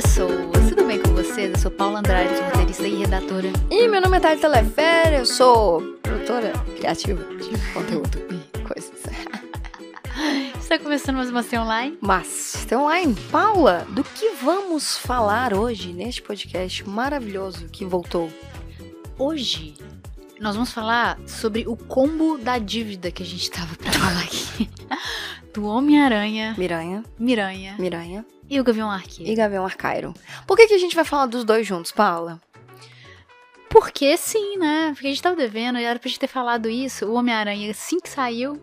pessoas, tudo bem com vocês? Eu sou Paula Andrade, roteirista e redatora. E meu nome é Thalita Lefere, eu sou produtora criativa de conteúdo e coisas. Está começando mais uma Ser Online? Mas, tem online. Paula, do que vamos falar hoje neste podcast maravilhoso que voltou? Hoje nós vamos falar sobre o combo da dívida que a gente tava pra falar aqui. Do Homem-Aranha, Miranha, Miranha Miranha e o Gavião Arqueiro. e Gavião Arcairo. Por que, que a gente vai falar dos dois juntos, Paula? Porque sim, né? Porque a gente tava devendo, e era pra gente ter falado isso. O Homem-Aranha assim que saiu,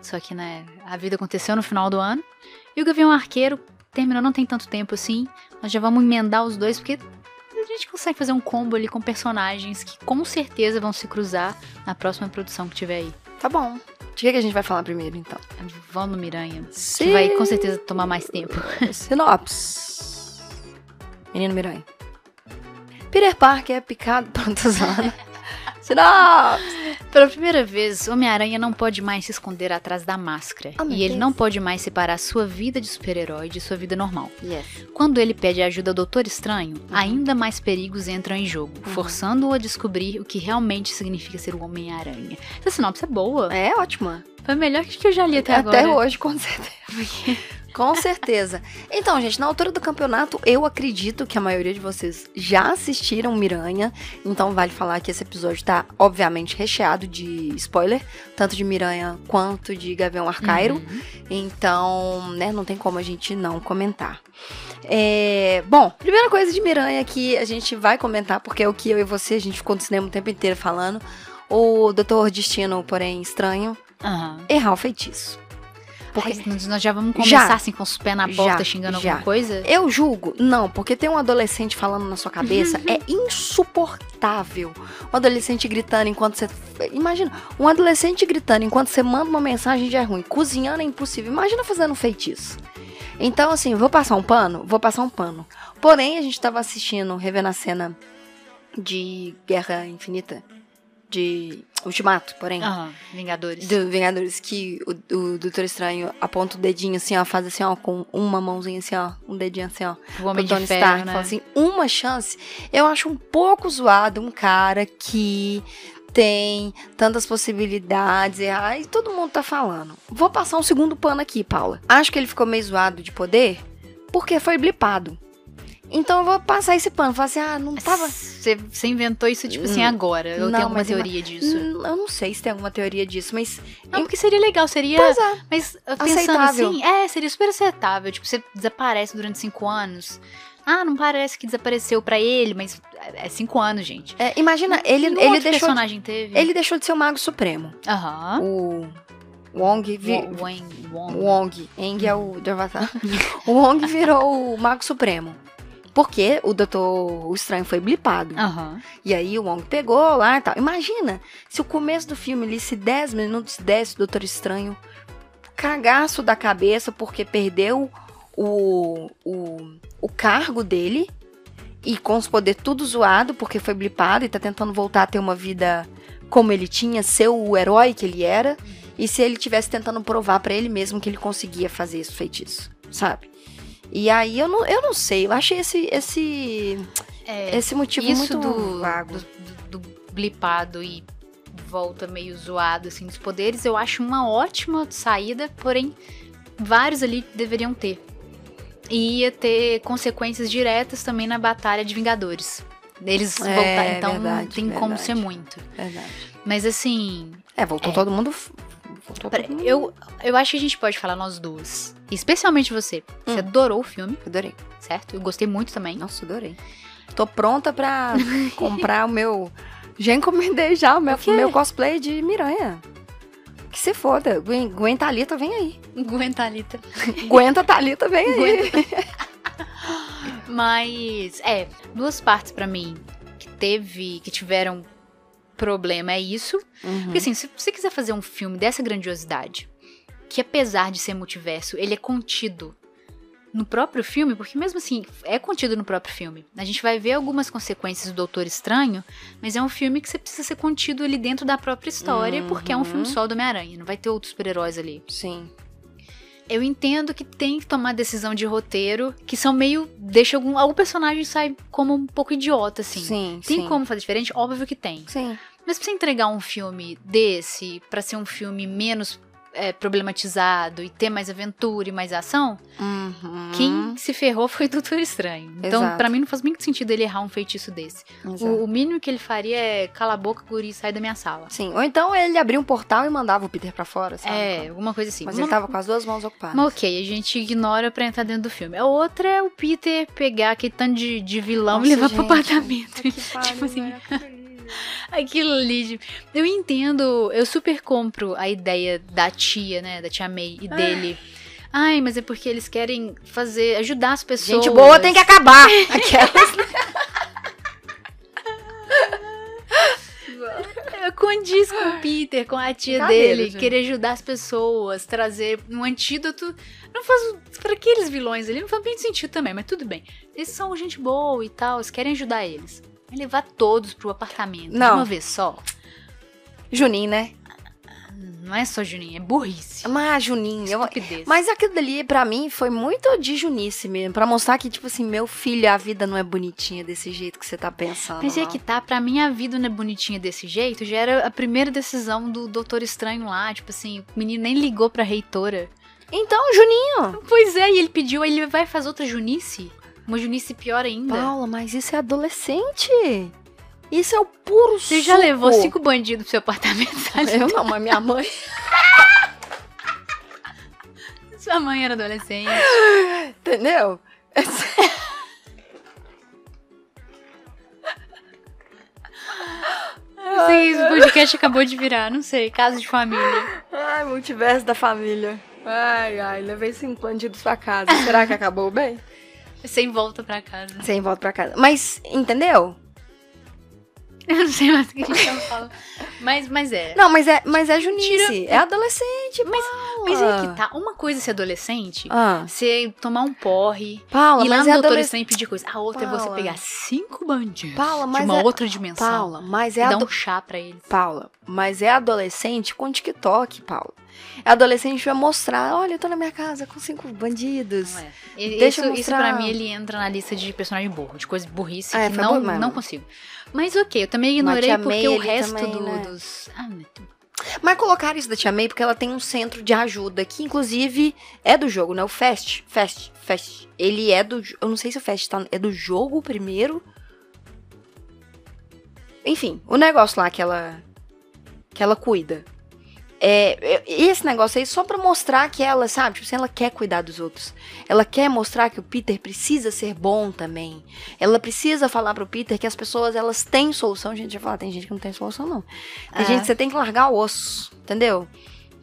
só que, né, a vida aconteceu no final do ano. E o Gavião Arqueiro terminou, não tem tanto tempo assim. Nós já vamos emendar os dois, porque a gente consegue fazer um combo ali com personagens que com certeza vão se cruzar na próxima produção que tiver aí. Tá bom. De que, que a gente vai falar primeiro, então? Vamos, Miranha. Sim. Que vai com certeza tomar mais tempo. Sinopse. Menino Miranha. Peter Parker é picado Antazana. Sinopse. Pela primeira vez, Homem-Aranha não pode mais se esconder atrás da máscara. Oh, e ele Deus. não pode mais separar sua vida de super-herói de sua vida normal. Yes. Quando ele pede ajuda ao Doutor Estranho, Uhum. ainda mais perigos entram em jogo, forçando-o a descobrir o que realmente significa ser o Homem-Aranha. Essa sinopse é boa. É ótima. Foi melhor que eu já li até, Até, agora. hoje, com certeza. Com certeza. Então, gente, na altura do campeonato, eu acredito que a maioria de vocês já assistiram Miranha. Então, vale falar que esse episódio tá, obviamente, recheado de spoiler, tanto de Miranha quanto de Gavião Arcairo. Uhum. Então, né, não tem como a gente não comentar. É, bom, primeira coisa de Miranha que a gente vai comentar, porque é o que eu e você, a gente ficou no cinema o tempo inteiro falando. O Doutor Destino, porém estranho, Aham. errar o feitiço. Porque Ai, nós- já vamos Já. começar assim com os pés na porta Já, xingando já. alguma coisa? Eu julgo? Não, porque tem um adolescente falando na sua cabeça é insuportável. Um adolescente gritando enquanto você. Imagina, um adolescente gritando enquanto você manda uma mensagem já é ruim. Cozinhando é impossível. Imagina fazendo um feitiço. Então, assim, vou passar um pano? Vou passar um pano. Porém, a gente tava assistindo, revendo a cena de Guerra Infinita. De Ultimato, porém. Aham, Vingadores. Do Vingadores, que o, o Doutor Estranho aponta o dedinho assim, ó, faz assim, ó, com uma mãozinha assim, ó, um dedinho assim, ó, o Homem Tony de Ferro, Stark, né? fala assim, uma chance. Eu acho um pouco zoado um cara que tem tantas possibilidades, e ai, todo mundo tá falando. Vou passar um segundo pano aqui, Paula. Acho que ele ficou meio zoado de poder porque foi blipado. Então eu vou passar esse pano, falar assim, ah, não tava... Você, você inventou isso, tipo assim, Hum, agora. Eu não, tenho alguma ima- teoria disso. Hum, Eu não sei se tem alguma teoria disso, mas... Não, porque seria legal, seria. Pois é. Mas uh, pensando Aceitável. assim, é, seria super aceitável. Tipo, você desaparece durante cinco anos. Ah, não parece que desapareceu pra ele, mas é cinco anos, gente. É, imagina, ele, ele, outro deixou de, personagem teve. ele deixou de ser o Mago Supremo. Aham. O Wong... Vi, Wo- Wang, Wong. Wong. Eng é o de Avatar. o Wong virou o Mago Supremo. Porque o Doutor Estranho foi blipado. Aham. E aí o Wong pegou lá e tal. Imagina se o começo do filme ali, se 10 minutos desse o Doutor Estranho cagaço da cabeça porque perdeu o, o, o cargo dele e com os poderes tudo zoado porque foi blipado e tá tentando voltar a ter uma vida como ele tinha, ser o herói que ele era. E se ele tivesse tentando provar pra ele mesmo que ele conseguia fazer esse feitiço, sabe? E aí eu não, eu não sei, eu achei esse esse É, esse motivo muito do, vago. do, do- do blipado e volta meio zoado, assim, dos poderes, eu acho uma ótima saída, porém, vários ali deveriam ter. E ia ter consequências diretas também na batalha de Vingadores. Eles É, voltar, então verdade, tem como verdade. ser muito. Verdade. Mas assim, É, voltou É. todo mundo. Pera, eu, eu acho que a gente pode falar nós duas. Especialmente você. Você Hum. adorou o filme, Adorei. certo? Eu gostei muito também. Nossa, adorei. Tô pronta pra comprar o meu. Já encomendei já o meu, O meu cosplay de Miranha. Que se foda. Gwen, Gwen Thalita, vem aí. Aguenta, Alita. Aguenta Thalita, vem aí. Mas, é, duas partes pra mim que teve, que tiveram problema é isso. Uhum. Porque assim, se você quiser fazer um filme dessa grandiosidade, que apesar de ser multiverso, ele é contido no próprio filme, porque mesmo assim, é contido no próprio filme. A gente vai ver algumas consequências do Doutor Estranho, mas é um filme que você precisa ser contido ali dentro da própria história, porque é um filme Uhum. só do Homem-Aranha, não vai ter outros super-heróis ali. Sim. Eu entendo que tem que tomar decisão de roteiro que são meio. Deixa algum. Algum personagem sai como um pouco idiota, assim. Sim, Tem sim. como fazer diferente? Óbvio que tem. Sim. Mas pra você entregar um filme desse, pra ser um filme menos é, problematizado e ter mais aventura e mais ação, Uhum. quem se ferrou foi o Doutor Estranho. Então, pra mim, não faz muito sentido ele errar um feitiço desse. O, o mínimo que ele faria é cala a boca, guri, sai da minha sala. Sim. Ou então ele abria um portal e mandava o Peter pra fora, sabe? É, alguma coisa assim. Mas Uma- ele tava com as duas mãos ocupadas. Mas ok, a gente ignora pra entrar dentro do filme. A outra é o Peter pegar aquele tanto de, de vilão Nossa, e levar gente. pro apartamento. Que tipo pariu, assim, velho, aquilo ali. Eu entendo, eu super compro a ideia da tia, né, da tia May e dele. Ai, mas é porque eles querem fazer, ajudar as pessoas. Gente boa tem que acabar. Aquelas. É, Condiz com o Peter, com a tia dele, gente. querer ajudar as pessoas, trazer um antídoto. Não faz. Pra aqueles vilões ali, não faz bem sentido também, mas tudo bem. Eles são gente boa e tal, eles querem ajudar eles. Vai levar todos pro apartamento de Não. uma vez só. Juninho, né? Não é só Juninho, é burrice. Mas Juninho. eu-. Mas aquilo dali, pra mim, foi muito de junice mesmo. Pra mostrar que, tipo assim, meu filho, a vida não é bonitinha desse jeito que você tá pensando. Mas é não. que tá, pra mim a vida não é bonitinha desse jeito, já era a primeira decisão do Doutor Estranho lá, tipo assim, o menino nem ligou pra reitora. Então, Juninho. Pois é, e ele pediu, ele vai fazer outra junice? Uma junice pior ainda. Paula, mas isso é adolescente. Isso é o puro Você já suco. levou cinco bandidos pro seu apartamento, sabe? Eu não, mas minha mãe. Sua mãe era adolescente. Entendeu? Não sei, esse podcast acabou de virar, não sei, casa de família. Ai, multiverso da família. Ai, ai, levei cinco bandidos pra casa. Será que acabou bem? Sem volta pra casa. Sem volta pra casa. Mas, entendeu? Eu não sei mais o que a gente falando. Mas, mas é. Não, mas é, mas é junice. Tira- É adolescente, mas, Mas é que tá. Uma coisa é ser adolescente, Ah, você tomar um porre, Paula, ir lá mas no é doutor adolescente. Estranho e pedir coisa. A outra é você Paula. pegar cinco bandidos Paula, mas de uma é- outra dimensão Paula, mas e é dar ado... um chá pra eles. Paula, mas é adolescente com TikTok, Paula. É adolescente vai mostrar, olha, eu tô na minha casa com cinco bandidos. É. E- Deixa isso, eu isso mostrar. pra mim ele entra na lista de personagem burro, de coisa burrice É, que não, não consigo. Mas ok, eu também ignorei porque o resto também, do- né? dos. Ah, meu Deus. Mas colocaram isso da Tia May porque ela tem um centro de ajuda, que inclusive é do jogo, né? O Fast. Fast. Fast. Ele é do. Eu não sei se o Fast tá, é do jogo primeiro. Enfim, o negócio lá que ela. que ela cuida. É, é- esse negócio aí só pra mostrar que ela, sabe, tipo assim, ela quer cuidar dos outros. Ela quer mostrar que o Peter precisa ser bom também. Ela precisa falar pro Peter que as pessoas, elas têm solução. Gente, já falar, tem gente que não tem solução, não. Tem É. gente que você tem que largar o osso, entendeu?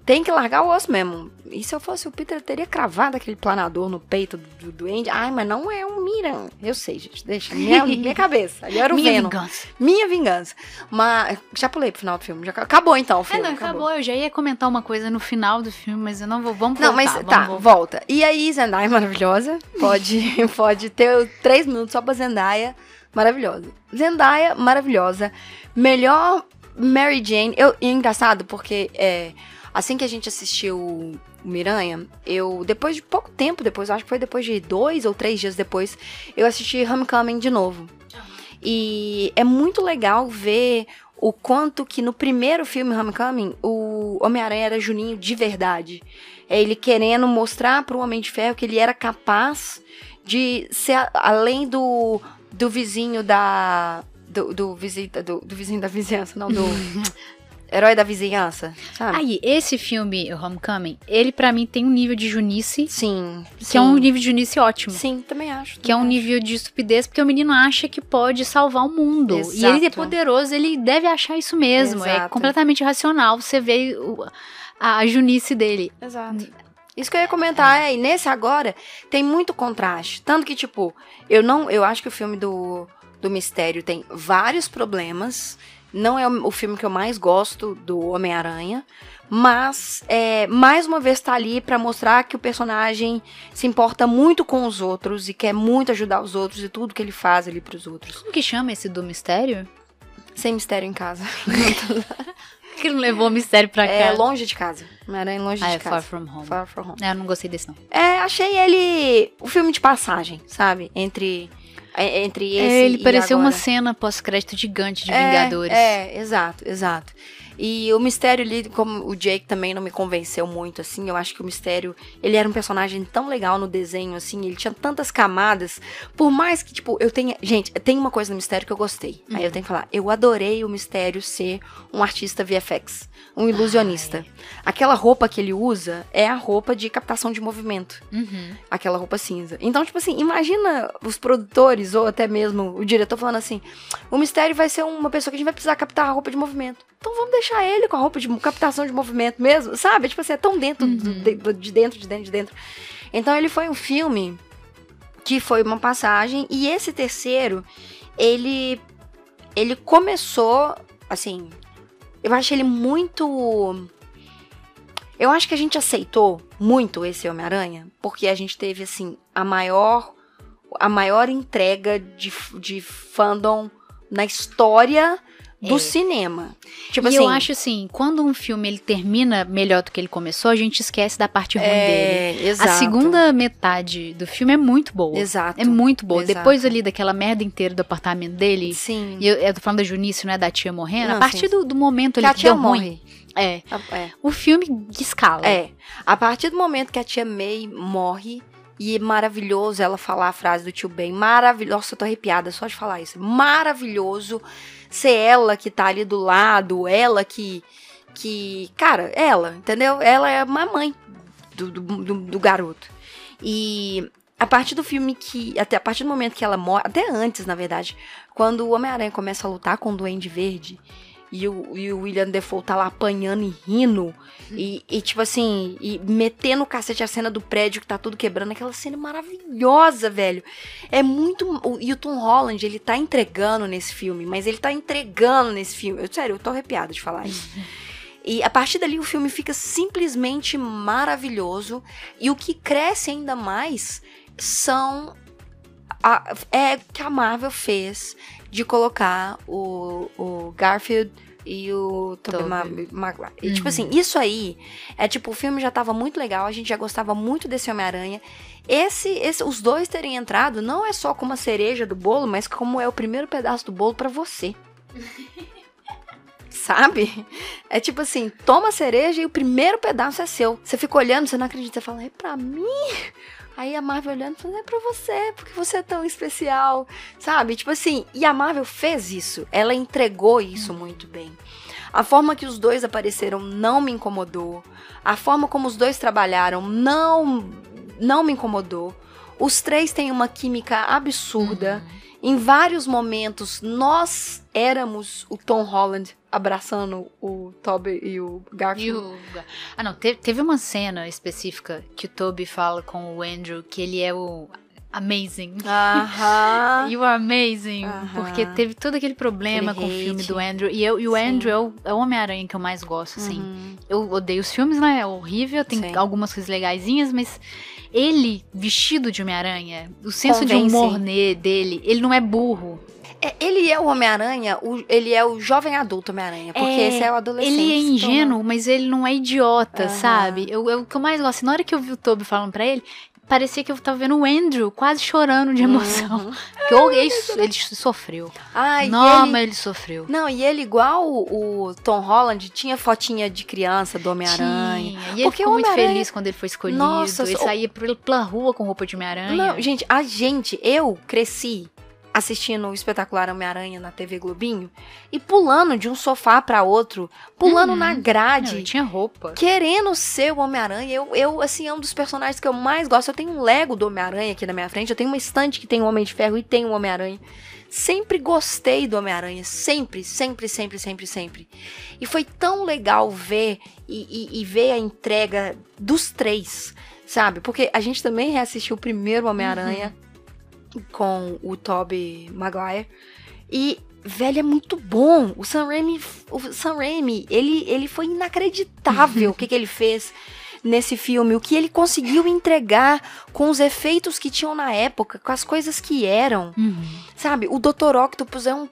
Tem que largar o osso mesmo. E se eu fosse o Peter, eu teria cravado aquele planador no peito do, do Andy. Ai, mas não é um Miran. Eu sei, gente. Deixa. Minha, minha cabeça. Ali era o Minha Venom. vingança. Minha vingança. Mas já pulei pro final do filme. Já acabou então o É, filme. não, acabou. Eu já ia comentar uma coisa no final do filme, mas eu não vou. Vamos Não, voltar. mas vamos tá, volta. E aí, Zendaya maravilhosa. Pode, pode ter três minutos só pra Zendaya maravilhosa. Zendaya maravilhosa. Melhor Mary Jane. Eu, e é engraçado porque é, assim que a gente assistiu o Miranha, eu, depois de pouco tempo depois, acho que foi depois de dois ou três dias depois, eu assisti Homecoming de novo. E é muito legal ver o quanto que no primeiro filme Homecoming, o Homem-Aranha era Juninho de verdade. É ele querendo mostrar pro Homem de Ferro que ele era capaz de ser além do, do vizinho da. Do, do, visita, do, do vizinho da vizinhança, não, do herói da vizinhança, sabe? Aí, esse filme, o Homecoming, ele pra mim tem um nível de junice, sim, que é um nível de junice ótimo. Sim, também acho. Que é um também nível de estupidez, porque o menino acha que pode salvar o mundo. E ele é Exato. poderoso, ele deve achar isso mesmo. É Exato. completamente racional. Você vê a, a junice dele. acho. Exato. Isso que eu ia comentar, é, e nesse agora tem muito contraste. Tanto que, tipo, eu não. Eu acho que o filme do, do Mistério tem vários problemas. Não é o, filme que eu mais gosto do Homem-Aranha. Mas, é, mais uma vez, tá ali pra mostrar que o personagem se importa muito com os outros e quer muito ajudar os outros e tudo que ele faz ali pros outros. Como que chama esse do mistério? Sem mistério em casa. que não levou o mistério pra É cá? longe de casa. Homem-Aranha longe Ah, de é casa. Far From Home. Far From Home. É, eu não gostei desse, não. É, achei ele o filme de passagem, sabe? Entre, é, entre esse É, ele pareceu uma agora. cena pós-crédito gigante de É, Vingadores. É, exato, exato. E o Mistério ali, como o Jake também não me convenceu muito, assim, eu acho que o Mistério, ele era um personagem tão legal no desenho, assim, ele tinha tantas camadas, por mais que, tipo, eu tenha... Gente, tem uma coisa no Mistério que eu gostei, aí eu tenho que falar, eu adorei o Mistério ser um artista VFX, um ilusionista. Aquela roupa que ele usa é a roupa de captação de movimento Uhum. aquela roupa cinza. Então, tipo assim, imagina os produtores ou até mesmo o diretor falando assim: o mistério vai ser uma pessoa que a gente vai precisar captar a roupa de movimento. Então vamos deixar ele com a roupa de captação de movimento mesmo, sabe? Tipo assim, é tão dentro do- de, de dentro, de dentro, de dentro. Então ele foi um filme que foi uma passagem e esse terceiro, ele ele começou assim, eu acho ele muito eu acho que a gente aceitou muito esse Homem-Aranha, porque a gente teve, assim, a maior, a maior entrega de, de fandom na história do É. cinema. Tipo e assim. eu acho assim, quando um filme ele termina melhor do que ele começou, a gente esquece da parte ruim dele. é, exato. A segunda metade do filme é muito boa. Exato. É muito boa. Exato. Depois ali daquela merda inteira do apartamento dele, Sim. e eu, eu tô falando da Junice, não é da tia morrendo, Não, a partir do, do momento que ali a que tia deu ruim. morre. É. É. O filme escala. É. A partir do momento que a tia May morre, e é maravilhoso ela falar a frase do tio Ben, maravilhoso. Nossa, eu tô arrepiada só de falar isso. Maravilhoso ser ela que tá ali do lado, ela que. que cara, ela, entendeu? Ela é a mamãe do, do, do, do garoto. E a partir do filme que. Até a partir do momento que ela morre. Até antes, na verdade. Quando o Homem-Aranha começa a lutar com o Duende Verde. E o, e o William Defoe tá lá apanhando e rindo. E, e, tipo assim, e metendo o cacete a cena do prédio que tá tudo quebrando. Aquela cena maravilhosa, velho. É muito. o- E o Tom Holland, ele tá entregando nesse filme, mas ele tá entregando nesse filme. Eu, sério, eu tô arrepiada de falar isso. E a partir dali o filme fica simplesmente maravilhoso. E o que cresce ainda mais são. A, é que a Marvel fez de colocar o, o Garfield e o Tobey Tobey. Ma- Maguire. E, tipo Uhum. assim, isso aí é tipo, o filme já tava muito legal, a gente já gostava muito desse Homem-Aranha. Esse, esse, os dois terem entrado não é só como a cereja do bolo, mas como é o primeiro pedaço do bolo pra você. Sabe? É tipo assim, toma a cereja e o primeiro pedaço é seu. Você fica olhando, você não acredita, você fala, é pra mim? Aí a Marvel olhando, falando, é pra você, porque você é tão especial, sabe? Tipo assim, e a Marvel fez isso, ela entregou isso muito bem. A forma que os dois apareceram não me incomodou. A forma como os dois trabalharam não não me incomodou. Os três têm uma química absurda. Em vários momentos, nós éramos o Tom Holland abraçando o Toby e o E Garfield. o- Ah, não, teve, teve uma cena específica que o Toby fala com o Andrew que ele é o amazing. Aham. You are amazing. Aham. Porque teve todo aquele problema Aquele com o filme hate. do Andrew. E, eu, e o Sim. Andrew é o, é o Homem-Aranha que eu mais gosto, assim. Uhum. Eu odeio os filmes, né? É horrível, tem Sim. algumas coisas legaisinhas, mas ele, vestido de Homem-Aranha, o senso de Convence. humor ne- dele, ele não é burro. É, ele é o Homem-Aranha, o- ele é o jovem adulto Homem-Aranha, porque É, esse é o adolescente. Ele é torna- ingênuo, mas ele não é idiota, Aham. sabe? Eu, eu- o que eu mais gosto, na hora que eu vi o Toby falando pra ele, parecia que eu tava vendo o Andrew quase chorando de emoção. Uhum. Porque eu- ele, ele sofreu. Ai, não, ele... mas ele sofreu. Não, e ele, igual o, o Tom Holland, tinha fotinha de criança do Homem-Aranha. E ele Porque ficou o muito feliz quando ele foi escolhido. Nossa, ele só- saía pela rua com roupa de Homem-Aranha. Não, gente, a gente, eu cresci assistindo o espetacular Homem-Aranha na TV Globinho e pulando de um sofá pra outro, pulando Uhum. na Não, grade. ele tinha roupa. Querendo ser o Homem-Aranha, eu, eu, assim, é um dos personagens que eu mais gosto. Eu tenho um Lego do Homem-Aranha aqui na minha frente, eu tenho uma estante que tem o Homem de Ferro e tem o Homem-Aranha. Sempre gostei do Homem-Aranha, sempre, sempre, sempre, sempre, sempre. E foi tão legal ver e, e- e ver a entrega dos três, sabe? Porque a gente também reassistiu o primeiro Homem-Aranha com o Tobey Maguire. E, velho, é muito bom. O Sam Raimi, o Sam Raimi ele, ele foi inacreditável o que, que ele fez nesse filme. O que ele conseguiu entregar com os efeitos que tinham na época, com as coisas que eram. Uhum. Sabe? O Dr. Octopus é um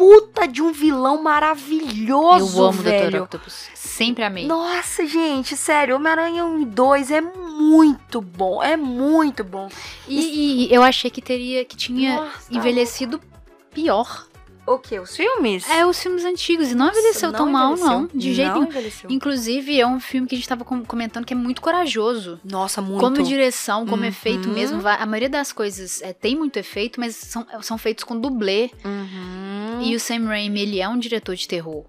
puta de um vilão maravilhoso, Eu amo velho. Dr. Octopus. Sempre amei. Nossa, gente, sério, Homem-Aranha 1 e 2 é muito bom, é muito bom. E, e eu achei que teria, que tinha Nossa, envelhecido pior. O que? Os filmes? É, os filmes antigos. E não envelheceu Nossa, tão mal, envelheceu. não. De jeito Não nenhum. envelheceu. Inclusive, é um filme que a gente tava com- comentando que é muito corajoso. Nossa, muito. Como direção, como Uhum. efeito mesmo. A maioria das coisas é, tem muito efeito, mas são, são feitos com dublê. Uhum. E o Sam Raimi, ele é um diretor de terror.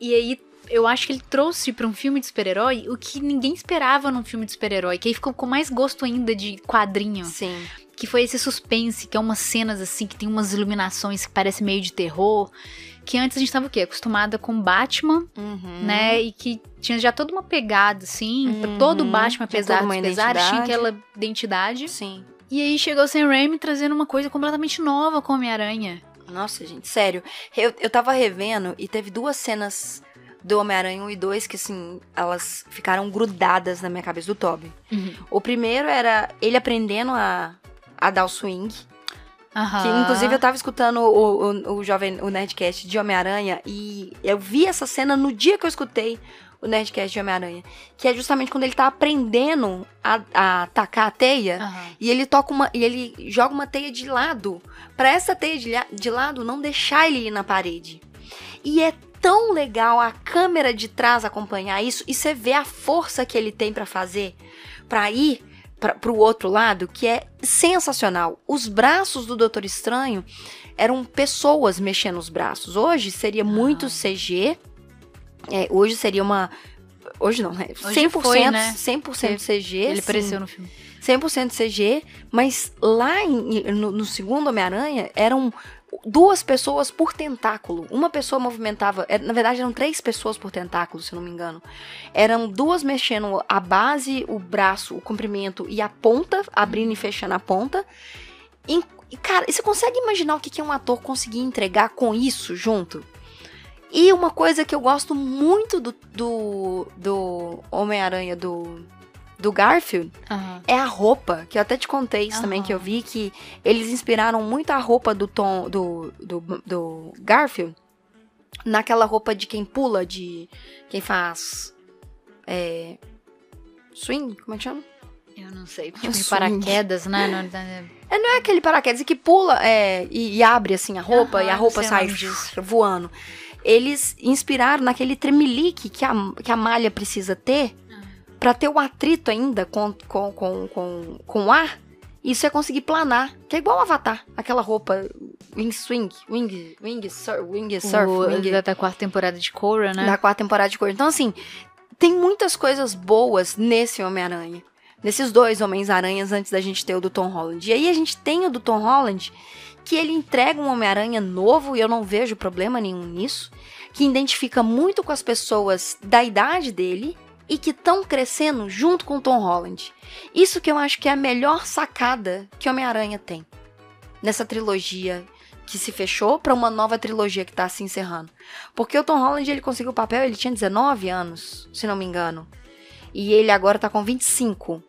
E aí, eu acho que ele trouxe pra um filme de super-herói o que ninguém esperava num filme de super-herói. Que aí ficou com mais gosto ainda de quadrinho. Sim. Que foi esse suspense, que é umas cenas assim, que tem umas iluminações que parece meio de terror. Que antes a gente tava o quê? Acostumada com Batman, Uhum. né? E que tinha já toda uma pegada, assim. Uhum. Todo Batman, apesar uma apesar tinha aquela identidade. Sim. E aí chegou o Sam Raimi trazendo uma coisa completamente nova com Homem-Aranha. Nossa, gente, sério. Eu, eu tava revendo e teve duas cenas do Homem-Aranha 1 e 2 que, assim, elas ficaram grudadas na minha cabeça do Toby. O primeiro era ele aprendendo a, a dar o swing. Aham. Que, inclusive, eu tava escutando o, o, o jovem, o Nerdcast de Homem-Aranha e eu vi essa cena no dia que eu escutei o Nerdcast de Homem-Aranha. Que é justamente quando ele tá aprendendo a, a tacar a teia. Aham. E ele toca uma. E ele joga uma teia de lado. Pra essa teia de, de lado não deixar ele ir na parede. E é tão legal a câmera de trás acompanhar isso. E você vê a força que ele tem pra fazer. Pra ir pra, pro outro lado, que é sensacional. Os braços do Doutor Estranho eram pessoas mexendo os braços. Hoje seria muito Ah. CG. É, hoje seria uma. Hoje não, né? 100%, Hoje foi, né? 100% CG. Ele sim. apareceu no filme. 100% CG, mas lá em- no, no segundo Homem-Aranha eram duas pessoas por tentáculo. Uma pessoa movimentava, é, na verdade eram três pessoas por tentáculo, se não me engano. Eram duas mexendo a base, o braço, o comprimento e a ponta, abrindo e fechando a ponta. E, cara, você consegue imaginar o que que é um ator conseguir entregar com isso junto? E uma coisa que eu gosto muito do, do, do Homem-Aranha do, do Garfield Aham. é a roupa, que eu até te contei isso também, Aham. que eu vi que eles inspiraram muito a roupa do Tom, do, do, do Garfield, naquela roupa de quem pula, de quem faz é, swing, como é que chama? Eu não sei. Tipo, Eu de paraquedas, né? Não- não- É, não é aquele paraquedas que pula é, e, e abre assim a roupa Aham, e a roupa sai voando. Eles inspiraram naquele tremelique que a, que a malha precisa ter Pra ter o atrito ainda com, com, com, com, com o ar. E você conseguir planar. Que é igual o Avatar. Aquela roupa wing swing, wing, wing, wing surf, o, wing, da, da quarta temporada de Korra, né? da quarta temporada de cor. Então, assim, tem muitas coisas boas nesse Homem-Aranha. Nesses dois Homens-Aranhas antes da gente ter o do Tom Holland. E aí a gente tem o do Tom Holland, que ele entrega um Homem-Aranha novo, e eu não vejo problema nenhum nisso, que identifica muito com as pessoas da idade dele e que estão crescendo junto com o Tom Holland. Isso que eu acho que é a melhor sacada que Homem-Aranha tem nessa trilogia que se fechou para uma nova trilogia que tá se encerrando. Porque o Tom Holland ele conseguiu o papel, ele tinha 19 anos, se não me engano. E ele agora tá com 25.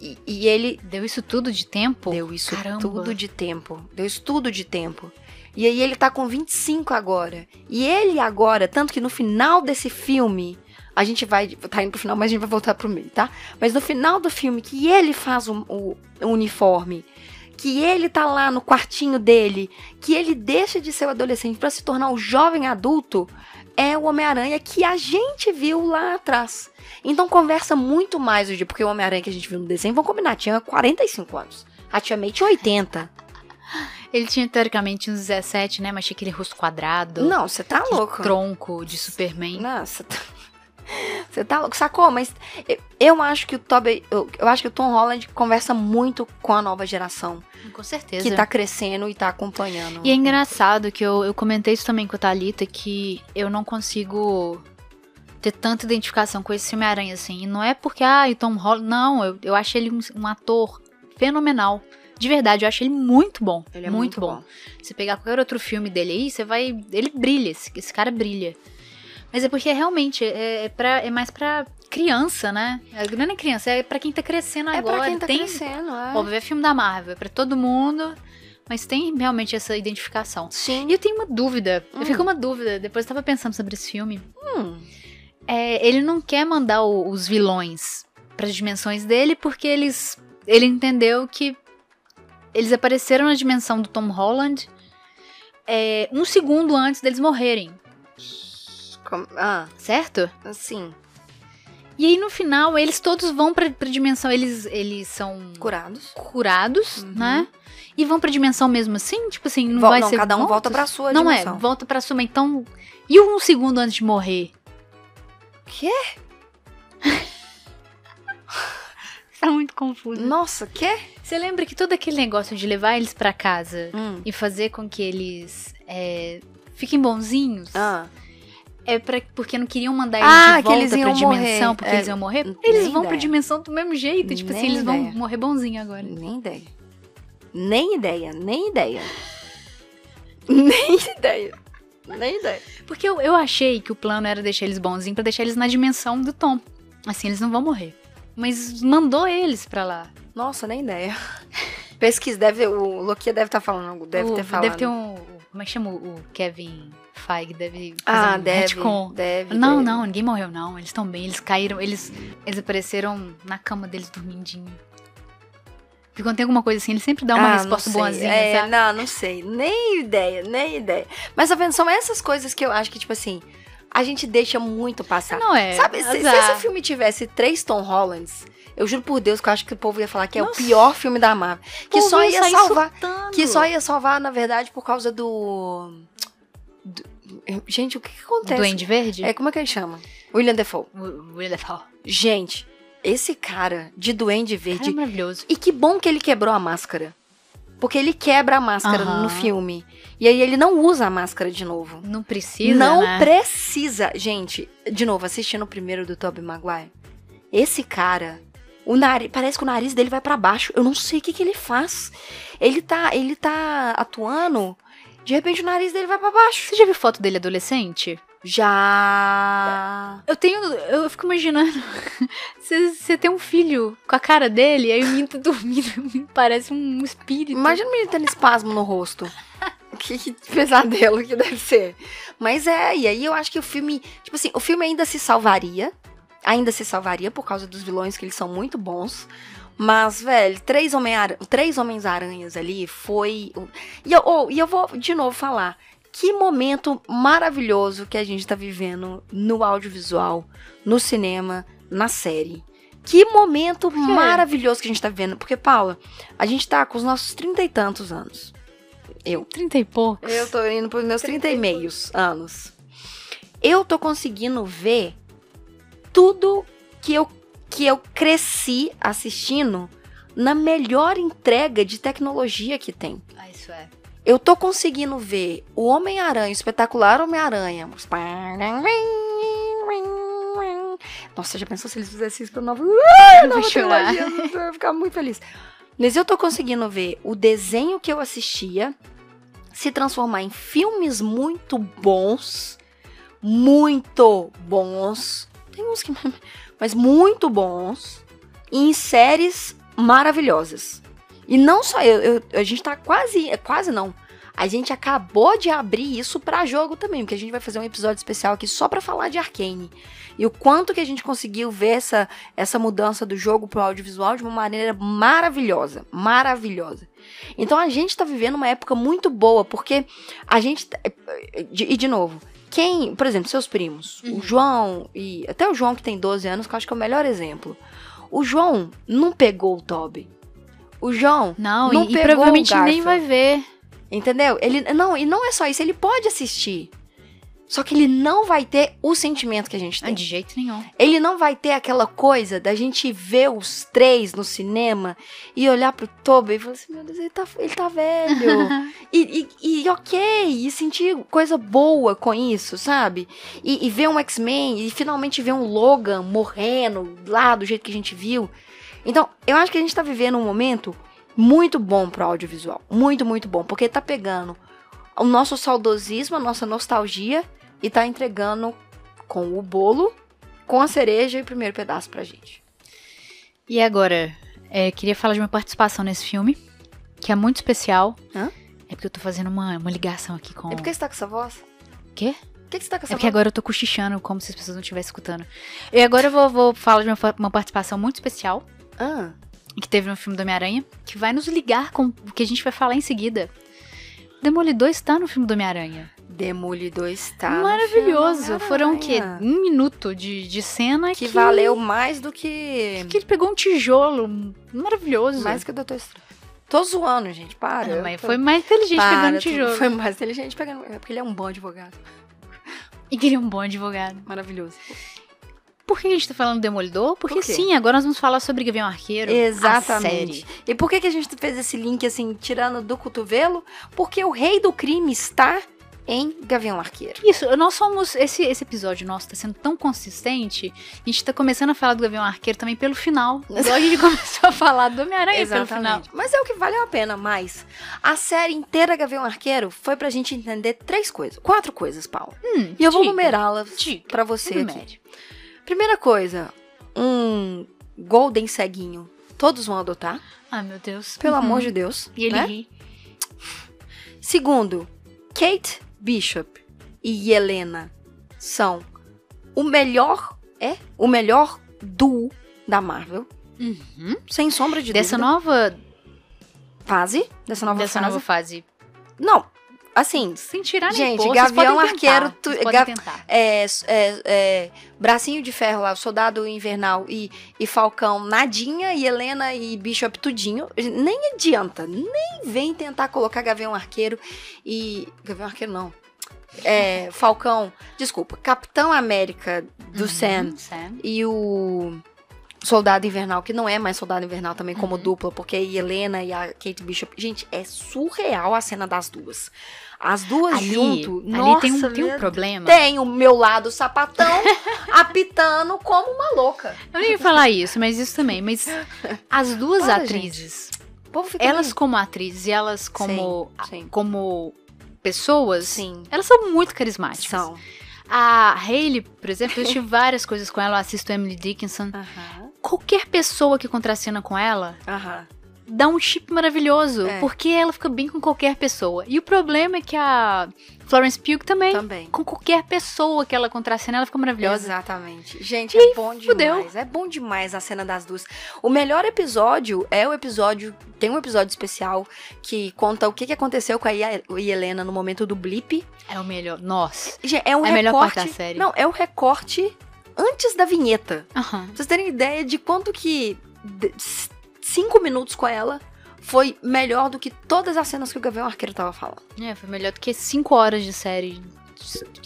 E, e ele Deu isso tudo de tempo? deu isso Caramba. tudo de tempo. Deu isso tudo de tempo. E aí ele tá com 25 agora. E ele agora, tanto que no final desse filme, a gente vai. Tá indo pro final, mas a gente vai voltar pro meio, tá? Mas no final do filme, que ele faz o, o- o uniforme, que ele tá lá no quartinho dele, que ele deixa de ser o adolescente pra se tornar o jovem adulto, é o Homem-Aranha que a gente viu lá atrás. Então conversa muito mais hoje, porque o Homem-Aranha que a gente viu no desenho, vamos combinar, tinha 45 anos. A Tia May tinha 80. Ele tinha teoricamente uns 17, né? Mas tinha aquele rosto quadrado. Não, você tá louco. tronco de Superman. Você tá... Você tá louco, sacou? Mas eu, eu acho que o Toby, eu, eu acho que o Tom Holland conversa muito com a nova geração, Com certeza. que tá crescendo e tá acompanhando. E é engraçado que eu, eu comentei isso também com a Thalita, que eu não consigo ter tanta identificação com esse Homem-Aranha, assim. E não é porque, ah, o Tom Holland... Não, eu, eu acho ele um, um ator fenomenal. De verdade, eu acho ele muito bom. Ele é muito, muito bom. Se pegar qualquer outro filme dele aí, você vai... Ele brilha, esse, esse cara brilha. Mas é porque realmente é, é, pra, é mais pra criança, né? É- Não é nem criança, é pra quem tá crescendo É agora. pra quem tá Tem, crescendo, é. Óbvio, é filme da Marvel, é pra todo mundo. Mas tem realmente essa identificação. Sim. E eu tenho uma dúvida. Hum. Eu fico uma dúvida. Depois eu tava pensando sobre esse filme. Hum, É, ele não quer mandar o- os vilões para as dimensões dele porque eles ele entendeu que eles apareceram na dimensão do Tom Holland é, um segundo antes deles morrerem, ah, certo? assim, E aí no final eles todos vão pra, pra dimensão, eles eles são curados. curados, Uhum. né? E vão pra dimensão mesmo assim, tipo assim, não Vol- vai não, ser cada um volta pra sua Não dimensão. é, volta pra sua, então e um segundo antes de morrer? Quê? Tá muito confuso. Nossa, quê? Você lembra que todo aquele negócio de levar eles pra casa Hum. e fazer com que eles é, fiquem bonzinhos Ah, é para porque não queriam mandar eles Ah, de que eles volta pra dimensão morrer. porque É, eles iam morrer? nem Eles vão ideia. pra dimensão do mesmo jeito, tipo assim, Nem eles vão ideia. morrer bonzinho agora. nem ideia. Nem ideia, nem ideia. nem ideia. Nem ideia. Porque eu, eu achei que o plano era deixar eles bonzinhos pra deixar eles na dimensão do Tom. Assim, eles não vão morrer. Mas mandou eles pra lá. Nossa, nem ideia. Pesquisa, deve, o Lokia deve estar falando, algo, deve O- ter falado. Deve ter um. Como é que chama o Kevin Feige? Deve fazer Ah, um deve, retcon. deve. Não, deve. não, ninguém morreu, não. Eles estão bem, eles caíram, eles, eles apareceram na cama deles dormindinho. Porque quando tem alguma coisa assim, ele sempre dá uma Ah, resposta boazinha, é, sabe? Não, não sei. Nem ideia, nem ideia. Mas tá vendo, são essas coisas que eu acho que, tipo assim, a gente deixa muito passar. Não é. Sabe, se, se esse filme tivesse três Tom Hollands, eu juro por Deus que eu acho que o povo ia falar que é Nossa. o pior filme da Marvel. Que só ia salvar. Que só ia salvar, na verdade, por causa do. Do- Gente, o que, que acontece? Duende Verde? É, como é que ele chama? William Defoe. William Dafoe. Gente, esse cara de Duende Cara, Verde. é maravilhoso. E que bom que ele quebrou a máscara. Porque ele quebra a máscara Aham. no filme. E aí ele não usa a máscara de novo. Não precisa, não né? precisa. Gente, de novo, assistindo o primeiro do Tobey Maguire. Esse cara, o nariz, parece que o nariz dele vai pra baixo. Eu não sei o que, que ele faz. Ele tá, ele tá atuando, de repente o nariz dele vai pra baixo. Você já viu foto dele adolescente? Já. Eu tenho. Eu fico imaginando. Você você tem um filho com a cara dele, aí o menino tá dormindo, parece um espírito. Imagina o menino tendo espasmo no rosto. que, que pesadelo que deve ser. Mas é, e aí eu acho que o filme. Tipo assim, o filme ainda se salvaria. Ainda se salvaria por causa dos vilões, que eles são muito bons. Mas, velho, três, homem três Homens-Aranhas ali foi. E eu, oh, e eu vou de novo falar. Que momento maravilhoso que a gente tá vivendo no audiovisual, no cinema, na série. Que momento quê? maravilhoso que a gente tá vivendo. Porque, Paula, a gente tá com os nossos trinta e tantos anos. Eu. Trinta e poucos. Eu tô indo pros meus trinta e meios anos. Eu tô conseguindo ver tudo que eu, que eu cresci assistindo na melhor entrega de tecnologia que tem. Ah, isso é. Eu tô conseguindo ver o Homem-Aranha, o espetacular Homem-Aranha. Nossa, já pensou se eles fizessem isso pro novo. Eu vou nova chorar. trilogia? Eu ia ficar muito feliz. Mas eu tô conseguindo ver o desenho que eu assistia se transformar em filmes muito bons. Muito bons. Tem uns que. Mas muito bons. E em séries maravilhosas. E não só eu, eu- a gente tá quase, quase não. A gente acabou de abrir isso pra jogo também, porque a gente vai fazer um episódio especial aqui só pra falar de Arcane. E o quanto que a gente conseguiu ver essa, essa mudança do jogo pro audiovisual de uma maneira maravilhosa, maravilhosa. Então a gente tá vivendo uma época muito boa, porque a gente tá- e de novo, quem, por exemplo, seus primos, Uhum. o João e até o João que tem 12 anos, que eu acho que é o melhor exemplo. O João não pegou o Toby. O João Não, Não e, e pegou provavelmente o nem vai ver. Entendeu? Ele não, e não é só isso, ele pode assistir. Só que ele não vai ter o sentimento que a gente Ah, tem. de jeito nenhum. Ele não vai ter aquela coisa da gente ver os três no cinema e olhar pro Toby e falar assim, meu Deus, ele tá, ele tá velho. e, e, e ok, e sentir coisa boa com isso, sabe? E, e ver um X-Men e finalmente ver um Logan morrendo lá do jeito que a gente viu. Então, eu acho que a gente tá vivendo um momento muito bom pro audiovisual. Muito, muito bom. Porque tá pegando o nosso saudosismo, a nossa nostalgia e tá entregando com o bolo, com a cereja e o primeiro pedaço pra gente. E agora, é, queria falar de uma participação nesse filme. que é muito especial. Hã? É porque eu tô fazendo uma, uma ligação aqui com. É porque você tá com essa voz? Quê? Por que, que você tá com essa É porque voz? agora eu tô cochichando, como se as pessoas não estivessem escutando. E agora eu vou, vou falar de uma, uma participação muito especial Ah, que teve no filme do Homem-Aranha, que vai nos ligar com o que a gente vai falar em seguida. Demolidor está no filme do Homem-Aranha. Demolidor está. Maravilhoso. Foram o quê? Um minuto de, de cena Que que, valeu mais do que. que ele pegou um tijolo maravilhoso. Mais que o Doutor Estranho. Tô zoando, gente. Para. Ah, eu mas tô- foi mais inteligente Para, pegando tijolo. Foi mais inteligente pegando. É porque ele é um bom advogado. E queria um bom advogado. Maravilhoso. Por que a gente tá falando do Demolidor? Porque Por sim, agora nós vamos falar sobre Gavião Arqueiro. Exatamente. E por que, que a gente fez esse link assim, tirando do cotovelo? Porque o rei do crime está em Gavião Arqueiro. Isso, nós somos. Esse, esse episódio nosso tá sendo tão consistente. A gente tá começando a falar do Gavião Arqueiro também pelo final. Igual a gente começou a falar do Homem-Aranha pelo final. Mas é o que valeu a pena mais. A série inteira Gavião Arqueiro foi pra gente entender três coisas. Quatro coisas, Paulo. Hum, E eu vou numerá-las pra você aqui. Primeira coisa, um Golden ceguinho. Todos vão adotar, Ah, meu Deus. pelo Uhum. amor de Deus. E ele né? ri. Segundo, Kate Bishop e Helena são o melhor, é? O melhor duo da Marvel, Uhum. sem sombra de Dessa dúvida. nova, fase, dessa nova dessa fase. nova fase. Não, assim, Sem tirar nem Gente, pôr, Gavião Arqueiro, tu- vocês podem Ga- tentar. é, é, é, Bracinho de Ferro lá, Soldado Invernal e, e Falcão, nadinha, e Helena e Bishop tudinho. Nem adianta, nem vem tentar colocar Gavião Arqueiro e... Gavião Arqueiro não. É, Falcão, desculpa, Capitão América do Uhum, Sam Sam. e o Soldado Invernal, que não é mais Soldado Invernal também como Uhum. dupla, porque a Helena e a Kate Bishop. Gente, é surreal a cena das duas. As duas Ali, junto. ali nossa, tem, um, tem um problema. tem o meu lado sapatão apitando como uma louca. Eu nem ia falar isso, mas isso também. Mas as duas Para, atrizes, elas como atrizes e elas como, Sim, como pessoas, sim. elas são muito carismáticas. São. A Hailey, por exemplo, eu assisti várias coisas com ela, eu assisto Emily Dickinson. Aham, Qualquer pessoa que contracena com ela aham. dá um chip maravilhoso, É. porque ela fica bem com qualquer pessoa. E o problema é que a Florence Pugh também, Também. com qualquer pessoa que ela contracena, ela fica maravilhosa. Exatamente. Gente, é bom demais. fudeu. É bom demais a cena das duas. O melhor episódio é o episódio. Tem um episódio especial que conta o que, aconteceu com a Helena no momento do blip. É o melhor. Nossa. Gente, é um É a melhor recorte. parte da série. Não, é o recorte antes da vinheta. Aham. Pra vocês terem ideia de quanto que cinco minutos com ela foi melhor do que todas as cenas que o Gavião Arqueiro tava falando. É, foi melhor do que cinco horas de série.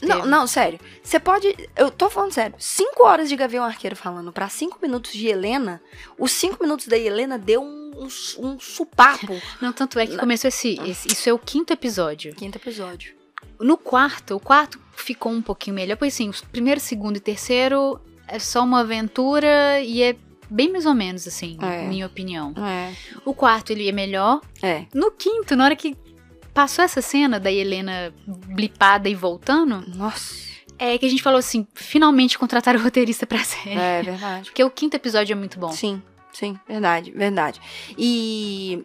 Não, não, sério. Você pode. Eu tô falando sério. Cinco horas de Gavião Arqueiro falando pra cinco minutos de Helena. Os cinco minutos da Helena deu um, um, um supapo. Não, tanto é que começou esse, esse- Isso é o quinto episódio. Quinto episódio. No quarto, o quarto ficou um pouquinho melhor. Pois sim, o primeiro, segundo e terceiro é só uma aventura e é bem mais ou menos, assim, É. minha opinião. É. O quarto, ele é melhor. É. No quinto, na hora que passou essa cena da Helena blipada e voltando, Nossa. é que a gente falou assim: finalmente contrataram o roteirista pra série. É verdade. Porque o quinto episódio é muito bom. Sim, sim, verdade, verdade. E.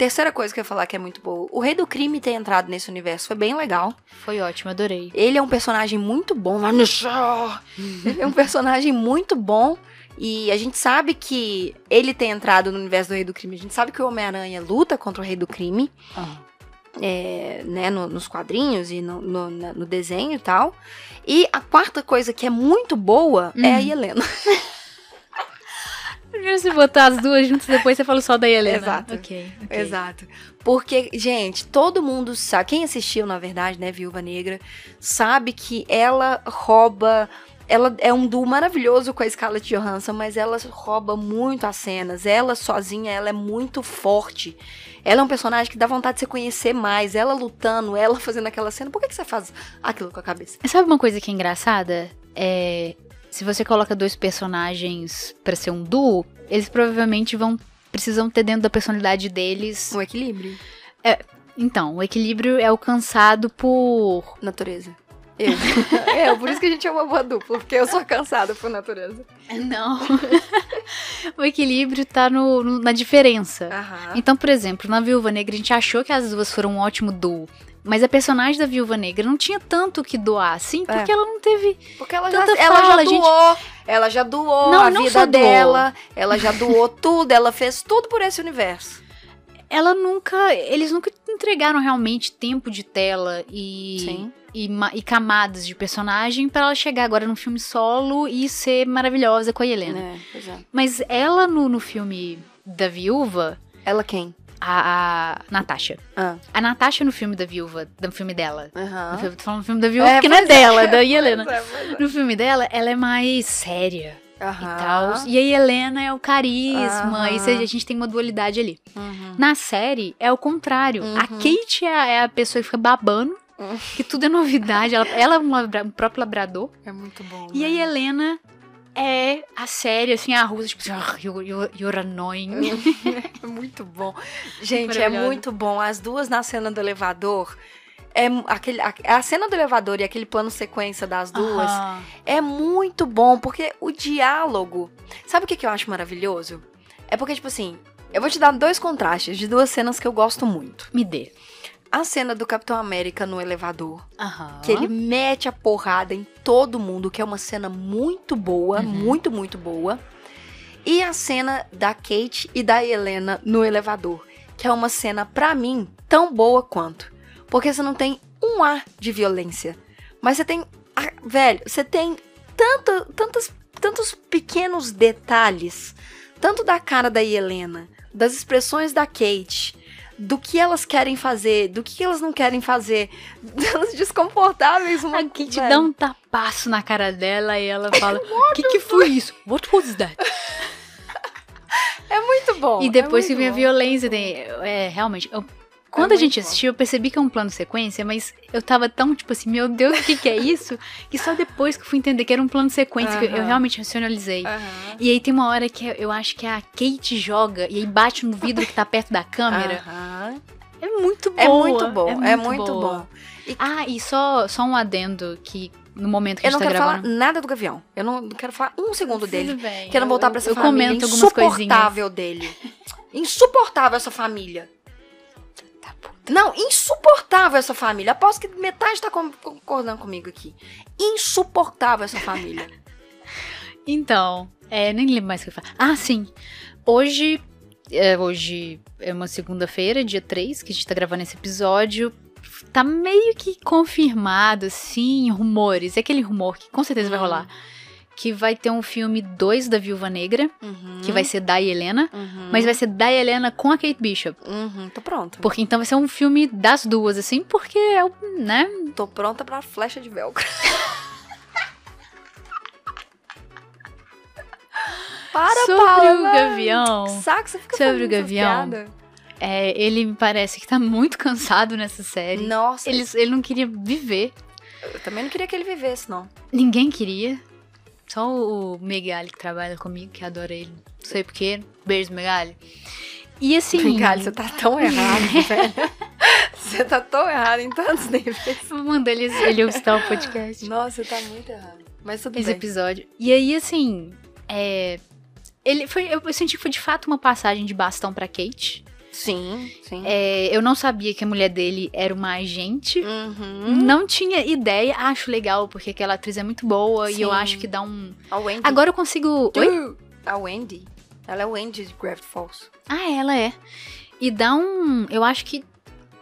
Terceira coisa que eu ia falar que é muito boa, o Rei do Crime ter entrado nesse universo foi bem legal. Foi ótimo, adorei. Ele é um personagem muito bom, Vanessa! Ele é um personagem muito bom. E a gente sabe que ele ter entrado no universo do Rei do Crime. A gente sabe que o Homem-Aranha luta contra o Rei do Crime, é, né, no- nos quadrinhos e no, no- no desenho e tal. E a quarta coisa que é muito boa é a Uhum. Helena. Primeiro você botar as duas juntas, depois você fala só da Helena. Exato. Ok. ok. Exato. Porque, gente, todo mundo sabe. Quem assistiu, na verdade, né, Viúva Negra, sabe que ela rouba. Ela é um duo maravilhoso com a Scarlett Johansson, mas ela rouba muito as cenas. Ela sozinha, ela é muito forte. Ela é um personagem que dá vontade de você conhecer mais. Ela lutando, ela fazendo aquela cena. Por que, que você faz aquilo com a cabeça? Sabe uma coisa que é engraçada? É. Se você coloca dois personagens pra ser um duo, eles provavelmente vão. Precisam ter dentro da personalidade deles. Um equilíbrio. Então, o equilíbrio é alcançado por. Natureza. Eu. eu, por isso que a gente é uma boa dupla, porque eu sou cansada por natureza. Não. o equilíbrio tá no, no- na diferença. Aham. Então, por exemplo, na Viúva Negra a gente achou que as duas foram um ótimo duo. Mas a personagem da Viúva Negra não tinha tanto que doar, assim, porque ela não teve. Porque ela já, Tanta ela já fala, gente. doou, ela já doou Não, a não vida doou. dela, ela já doou tudo, ela fez tudo por esse universo. Ela nunca. Eles nunca entregaram realmente tempo de tela e. E, e camadas de personagem pra ela chegar agora num filme solo e ser maravilhosa com a Helena. É, é. Mas ela no, no filme da viúva, Ela quem? A, a Natasha. Ah. A Natasha no filme da viúva, no filme dela. Aham. No filme- Tô falando do filme da viúva É, porque não é é. dela, é da Helena. É, é. No filme dela, ela é mais séria e Aham. tal. E a Helena é o carisma. Aham. E a gente tem uma dualidade ali. Uhum. Na série, é o contrário. A Uhum. Kate é a, é a pessoa que fica babando. Uhum. Que tudo é novidade. Ela, ela é um, labra- um próprio labrador. É muito bom. E a né? Helena é a séria, assim, a russa, tipo assim, "Ah, you- you- you're annoying. É muito bom. Gente, é muito bom. As duas na cena do elevador. É aquele, a, a cena do elevador e aquele plano sequência das duas Aham. é muito bom, porque o diálogo. Sabe o que, que eu acho maravilhoso? É porque, tipo assim, eu vou te dar dois contrastes de duas cenas que eu gosto muito. Me dê. A cena do Capitão América no elevador, Aham. que ele mete a porrada em todo mundo, que é uma cena muito boa, Uhum. muito, muito boa. E a cena da Kate e da Helena no elevador, que é uma cena, pra mim, tão boa quanto. Porque você não tem um ar de violência, mas você tem. ah, velho, você tem tanta, tantas, tantos pequenos detalhes, tanto da cara da Helena, das expressões da Kate, do que elas querem fazer, do que elas não querem fazer, delas desconfortáveis. Uma, A Kate velho. dá um tapaço na cara dela e ela fala: O que, que foi isso? What was that? É muito bom. E depois é que vem a violência, tem, é, realmente. Quando a muito gente bom. assistiu, eu percebi que é um plano sequência, mas eu tava tão, tipo assim, meu Deus, o que, que é isso? que só depois que eu fui entender que era um plano sequência, que eu- eu Aham. realmente racionalizei. Aham. E aí tem uma hora que eu acho que a Kate joga e aí bate no vidro que tá perto da câmera. Aham. É muito boa. É muito bom, é muito, boa. bom. Ah, e só, só um adendo que no momento que Eu a não gente tá quero gravando. falar nada do Gavião. Eu não, não quero falar um segundo dele. Bem. Quero eu- voltar pra essa eu família comento algumas coisinhas. insuportável dele. Insuportável essa família. Tá bom. Não, insuportável essa família. Aposto que metade tá concordando comigo aqui. Insuportável essa família. Então, é, nem lembro mais o que eu falar. Ah, sim. Hoje, é, hoje é uma segunda-feira, dia 3, que a gente tá gravando esse episódio. Tá meio que confirmado, assim, rumores. É aquele rumor que com certeza vai Hum. rolar. Que vai ter um filme 2 da Viúva Negra, Uhum. que vai ser da Helena. Uhum. Mas vai ser da Helena com a Kate Bishop. Uhum, tô pronta. Porque então vai ser um filme das duas, assim, porque é o, né? Tô pronta pra flecha de velcro. Para, Sobre Paula. o Gavião. Que saco, você fica Sobre o Gavião. É, ele me parece que tá muito cansado nessa série. Nossa, Ele, ele não queria viver. eu também não queria que ele vivesse, não. Ninguém queria. Só o Megali que trabalha comigo, que adora ele. Não sei porquê. Beijo, Megali. E assim. Galho, você tá tão errado, velho. Você tá tão errado em tantos níveis. Eu mandar ele, ele escutar o podcast. Nossa, tá muito errado. Mas tudo esse bem. episódio. E aí, assim. É. Ele foi, eu eu senti que foi de fato uma passagem de bastão pra Kate. Sim, sim. É, eu não sabia que a mulher dele era uma agente. Uhum. Não tinha ideia. Acho legal, porque aquela atriz é muito boa e eu Sim. acho que dá um. A Wendy. Agora eu consigo. Oi? A Wendy. Ela é Wendy de Gravity Falls. Ah, ela é. E dá um. Eu acho que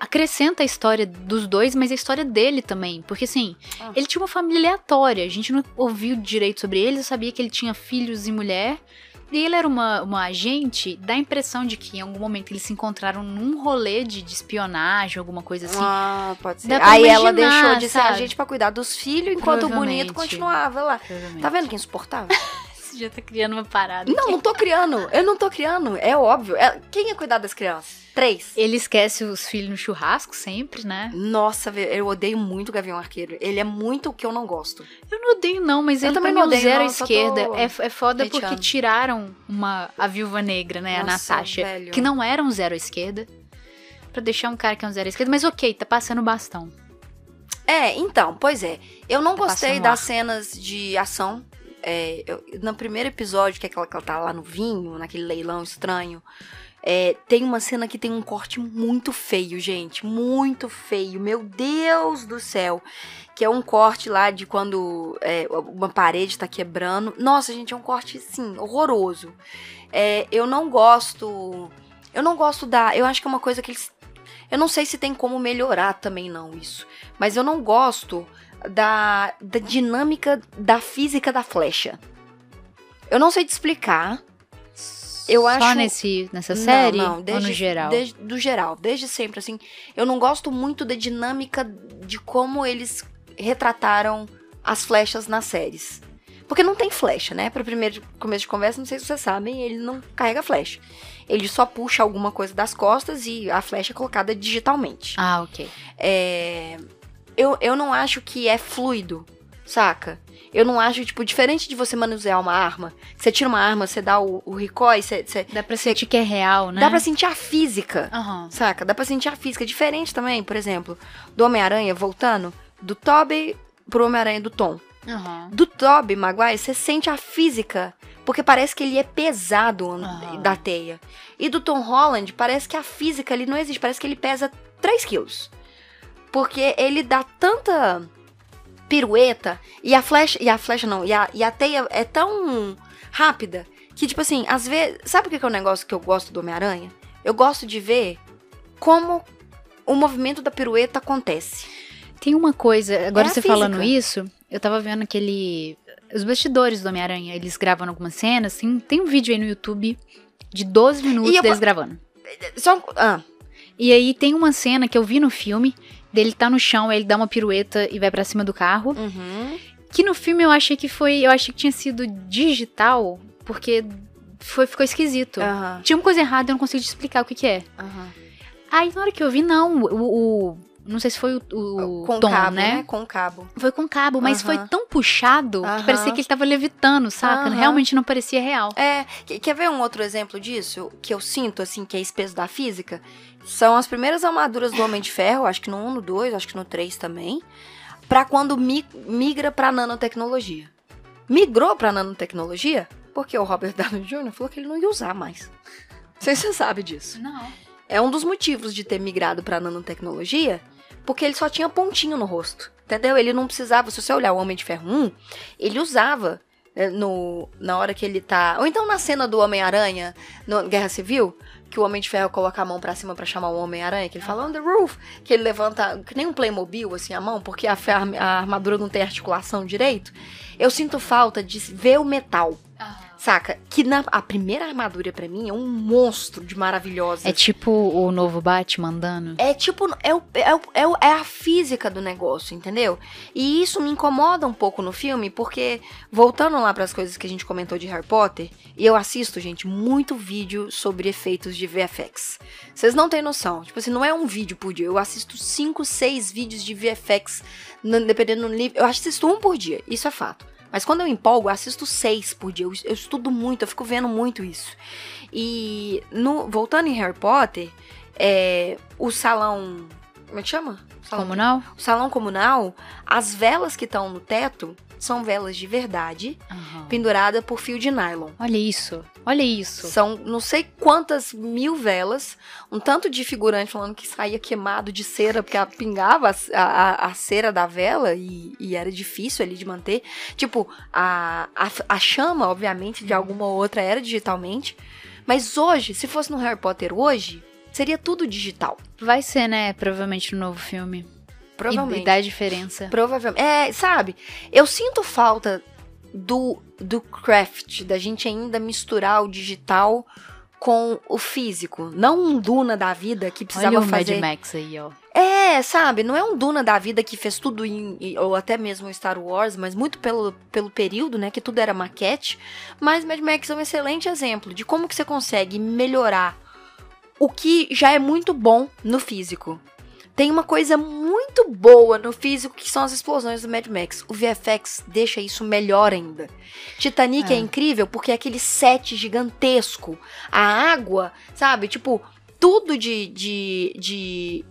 acrescenta a história dos dois, mas a história dele também. Porque assim, Ah. ele tinha uma família aleatória. A gente não ouviu direito sobre ele. Eu sabia que ele tinha filhos e mulher. E ele era uma, uma agente, dá a impressão de que em algum momento eles se encontraram num rolê de, de espionagem, alguma coisa assim. Ah, pode ser. Aí ela imaginar, deixou de ser sabe? agente pra cuidar dos filhos, enquanto o bonito continuava lá. Tá vendo que insuportável? Você já tá criando uma parada. não, não tô criando. Eu não tô criando. É óbvio. É- Quem ia cuidar das crianças? Três. Ele esquece os filhos no churrasco sempre, né? Nossa, eu odeio muito o Gavião Arqueiro. Ele é muito o que eu não gosto. Eu não odeio, não, mas Eu ele também também não odeio, zero à não, esquerda. tô É, é foda porque hateando. tiraram uma, a viúva negra, né? Nossa, a Natasha. velho. Que não era um zero à esquerda. Pra deixar um cara que é um zero à esquerda. Mas ok, tá passando bastão. É, então, pois é. Eu não Tá gostei das ar. cenas de ação. É, eu- no primeiro episódio, que é aquela que ela tá lá no vinho, naquele leilão estranho, é, tem uma cena que tem um corte muito feio, gente. Muito feio. Meu Deus do céu. Que é um corte lá de quando é, uma parede tá quebrando. Nossa, gente, é um corte, sim, horroroso. É, eu não gosto. Eu não gosto da. Eu acho que é uma coisa que eles. Eu não sei se tem como melhorar também, não, isso. Mas eu não gosto da, da dinâmica da física da flecha. Eu não sei te explicar. Eu Só acho- nesse, nessa série? Não, não, ou desde, no geral? desde- do geral, desde sempre, assim. Eu não gosto muito da dinâmica de como eles retrataram as flechas nas séries. Porque não tem flecha, né? Para primeiro começo de conversa, não sei se vocês sabem, ele não carrega flecha. Ele só puxa alguma coisa das costas e a flecha é colocada digitalmente. Ah, ok. É, eu, eu não acho que é fluido, saca? Eu não acho, tipo, diferente de você manusear uma arma. Você tira uma arma, você dá o, o recoil, você, você- Dá pra sentir que é real, né? dá pra sentir a física. Aham. Saca? Dá pra sentir a física. Diferente também, por exemplo, do Homem-Aranha voltando, do Tobey pro Homem-Aranha do Tom. Aham. Do Tobey Maguire, você sente a física, porque parece que ele é pesado Aham. da teia. E do Tom Holland, parece que a física ali não existe, parece que ele pesa 3 quilos. Porque ele dá tanta pirueta, e a flecha, e a flecha não, e a, e a teia é tão rápida, que tipo assim, às vezes, sabe o que é o negócio que eu gosto do Homem-Aranha? Eu gosto de ver como o movimento da pirueta acontece. Tem uma coisa, agora É você falando isso, eu tava vendo aquele. Os bastidores do Homem-Aranha, eles gravam algumas cenas. Tem, tem um vídeo aí no YouTube de 12 minutos deles gravando. Só, ah, E aí tem uma cena que eu vi no filme, dele tá no chão, ele dá uma pirueta e vai pra cima do carro. uhum. Que no filme eu achei que foi. Eu achei que tinha sido digital, porque foi, ficou esquisito. Aham, Tinha uma coisa errada, eu não consigo te explicar o que, que é. aham. Aí na hora que eu vi, não, o. o- não sei se foi o, o com tom, cabo, né? né? Com cabo. Foi com cabo, mas Aham. foi tão puxado que parecia que ele tava levitando, saca? Aham. Realmente não parecia real. É, que- quer ver um outro exemplo disso? Que eu sinto, assim, que é esse peso da física? São as primeiras armaduras do Homem de Ferro, acho que no 1, no 2, acho que no 3 também. Pra quando mi- migra pra nanotecnologia. Migrou pra nanotecnologia porque o Robert Downey Jr. falou que ele não ia usar mais. Não sei se você sabe disso. Não. É um dos motivos de ter migrado pra nanotecnologia, porque ele só tinha pontinho no rosto. Entendeu? Ele não precisava, se você olhar o Homem de Ferro 1, ele usava é, no, na hora que ele tá. Ou então na cena do Homem-Aranha, no Guerra Civil, que o Homem de Ferro coloca a mão pra cima pra chamar o Homem-Aranha, que ele fala on the roof, que ele levanta, que nem um Playmobil, assim, a mão, porque a, a armadura não tem articulação direito. Eu sinto falta de ver o metal. Saca? Que na a primeira armadura pra mim é um monstro de maravilhosa. É tipo o novo Batman andando. É tipo, é, o, é, o- é, o- é a física do negócio, entendeu? E isso me incomoda um pouco no filme, porque, voltando lá pras coisas que a gente comentou de Harry Potter, e eu assisto, gente, muito vídeo sobre efeitos de VFX. Vocês não têm noção. Tipo assim, não é um vídeo por dia. Eu assisto 5, 6 vídeos de VFX, dependendo do nível. Eu assisto um por dia, isso é fato. Mas quando eu empolgo, eu assisto seis por dia. Eu, eu estudo muito, eu fico vendo muito isso. E no, voltando em Harry Potter, é, o salão. Como é que chama? Salão, Comunal? o salão comunal, as velas que estão no teto são velas de verdade, Aham. penduradas por fio de nylon. Olha isso. Olha isso. São não sei quantas mil velas, um tanto de figurante falando que saía queimado de cera, porque a- pingava a, a, a cera da vela e, e era difícil ali de manter. Tipo, a, a, a chama, obviamente, de alguma outra era digitalmente. Mas hoje, se fosse no Harry Potter hoje, seria tudo digital. Vai ser, né? Provavelmente no novo filme. Provavelmente. E, e dá diferença. Provavelmente. É, sabe? Eu sinto falta do, do craft, da gente ainda misturar o digital com o físico. Não um Duna da vida que precisava Olha o fazer. Mad Max aí, ó. É, sabe? Não é um Duna da vida que fez tudo em. Ou até mesmo Star Wars, mas muito pelo, pelo período, né? Que tudo era maquete. Mas Mad Max é um excelente exemplo de como que você consegue melhorar o que já é muito bom no físico. Tem uma coisa muito boa no físico que são as explosões do Mad Max. O VFX deixa isso melhor ainda. Titanic é, É. incrível porque é aquele set gigantesco. A água, sabe? Tipo, tudo de. de, de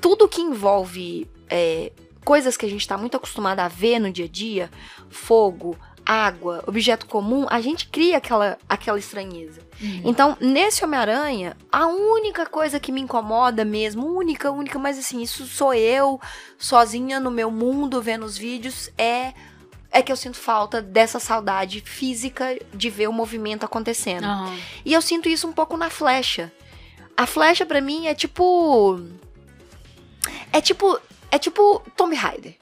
tudo que envolve é, coisas que a gente tá muito acostumado a ver no dia a dia, fogo, água, objeto comum, a gente cria aquela, aquela estranheza. Uhum. Então, nesse Homem-Aranha, a única coisa que me incomoda mesmo, única, única, mas assim, isso sou eu, sozinha no meu mundo, vendo os vídeos, é é que eu sinto falta dessa saudade física de ver o movimento acontecendo. Aham. E eu sinto isso um pouco na flecha. A flecha pra mim é tipo é tipo é tipo Tomb Raider.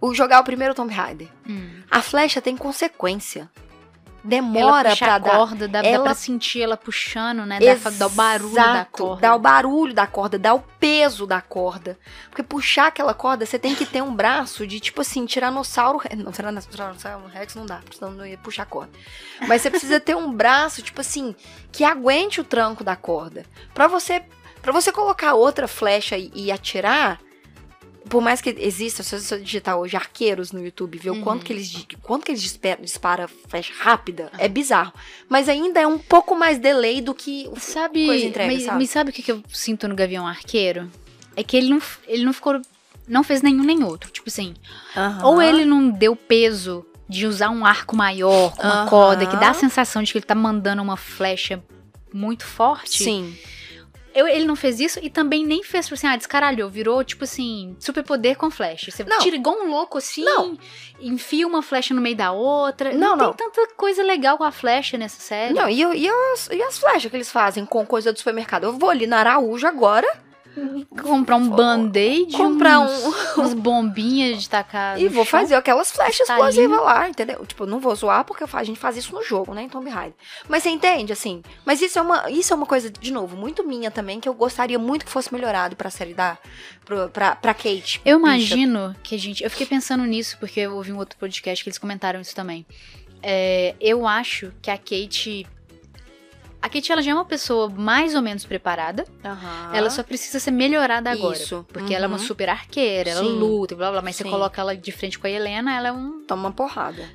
O jogar o primeiro Tomb Raider. Hum. A flecha tem consequência. Demora puxa pra a dar corda, dá, dá ela- pra sentir ela puxando, né? Dá, dá o barulho da corda. Dá o barulho da corda, dá o peso da corda. Porque puxar aquela corda, você tem que ter um braço de, tipo assim, tiranossauro. Não, tiranossauro rex não dá, senão não ia puxar a corda. Mas você precisa ter um braço, tipo assim, que aguente o tranco da corda. Pra você, pra você colocar outra flecha e, e atirar. Por mais que exista, se você digitar hoje arqueiros no YouTube, ver o Uhum. quanto que eles, quanto que eles disparam, dispara flecha rápida, é bizarro. Mas ainda é um pouco mais delay do que Sabe, coisa entrega, mas, sabe? mas sabe o que, eu sinto no Gavião Arqueiro? É que ele não, ele não ficou. Não fez nenhum nem outro. Tipo assim, ou ele não deu peso de usar um arco maior com uma Aham. corda, que dá a sensação de que ele tá mandando uma flecha muito forte. Sim. Eu- ele não fez isso e também nem fez, tipo assim, ah, descaralhou. Virou, tipo assim, superpoder com flecha. Você Não. tira igual um louco assim, Não. enfia uma flecha no meio da outra. Não, tem não. tanta coisa legal com a flecha nessa série. Não, e, e, as, e as flechas que eles fazem com coisa do supermercado? Eu vou ali na Araújo agora Comprar um band-aid, comprar um. umas bombinhas de tacar E vou chão. fazer aquelas flechas Estalinho. explosivas lá, entendeu? Tipo, não vou zoar porque a gente faz isso no jogo, né? Em Tomb Raider. Mas você entende, assim? Mas isso é uma, isso é uma coisa, de novo, muito minha também, que eu gostaria muito que fosse melhorado pra série da. Pra, pra, pra Kate. Eu imagino que a gente. Eu fiquei pensando nisso porque eu ouvi um outro podcast que eles comentaram isso também. É, eu acho que a Kate. A Kate ela já é uma pessoa mais ou menos preparada. Aham. Ela só precisa ser melhorada agora. Isso, Porque ela é uma uhum. super arqueira, ela Sim. luta e blá blá, mas você Sim. coloca ela de frente com a Helena, ela é um Toma uma porrada.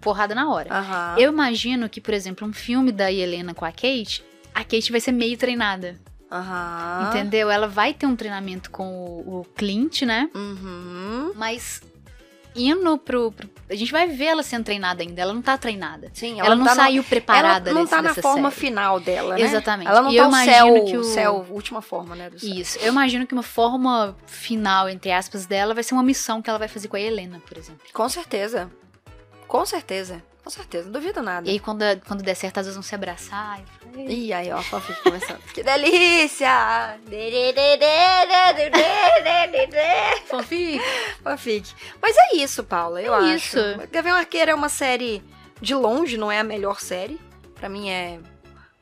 porrada na hora. Aham. Eu imagino que, por exemplo, um filme da Helena com a Kate, a Kate vai ser meio treinada. Aham. Entendeu? Ela vai ter um treinamento com o, o Clint, né? Uhum. Mas indo pro, pro- A gente vai ver ela sendo treinada ainda. Ela não tá treinada. Sim, Ela, não tá saiu preparada Ela não desse- tá na forma série. final dela, né? Exatamente. Ela não E tá eu imagino céu, que o- céu, última forma, né? Isso. Eu imagino que uma forma final, entre aspas, dela vai ser uma missão que ela vai fazer com a Helena, por exemplo. Com certeza. Com certeza. Com certeza. Não duvido nada. E aí, quando, quando der certo, às vezes vão se abraçar. E... Ih, aí, ó, a fanfic começando. que delícia! Fanfic. fanfic. Mas é isso, Paula, eu É acho. isso. Gavião Arqueiro é uma série, de longe, não é a melhor série. Pra mim é...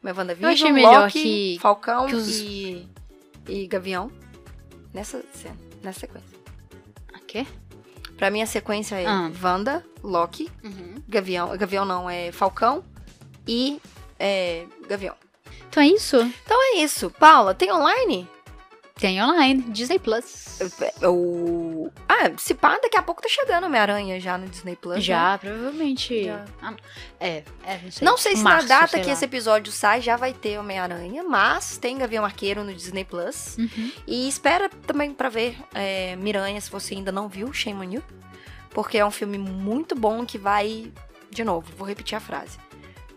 Minha WandaVision, Eu achei melhor Loki, que- Falcão que os- e, e Gavião. Nessa, cena, nessa sequência. O quê? Pra mim a sequência é Ah. Wanda, Loki, Uhum. Gavião... Gavião não, é Falcão e é, Gavião. Então é isso. Então é isso. Paula, tem online? Tem online, Disney Plus. O... Ah, se pá, daqui a pouco tá chegando Homem-Aranha já no Disney Plus. né? Já, provavelmente. Já. Ah, é, é, não sei. Não sei se Março, na data que lá. esse episódio sai já vai ter Homem-Aranha, mas tem Gavião Arqueiro no Disney Plus. Uhum. E espera também pra ver é, Miranha, se você ainda não viu, Shame on You. Porque é um filme muito bom que vai. De novo, vou repetir a frase: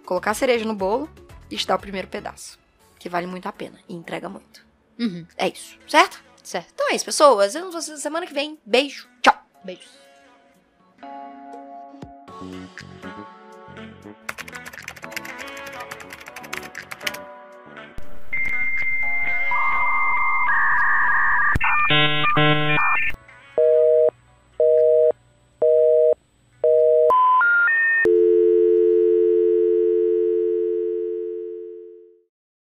colocar a cereja no bolo e te dar o primeiro pedaço. Que vale muito a pena e entrega muito. Uhum. É isso, certo? Certo. Então é isso, pessoas. Vemos vocês semana que vem. Beijo. Tchau. Beijos.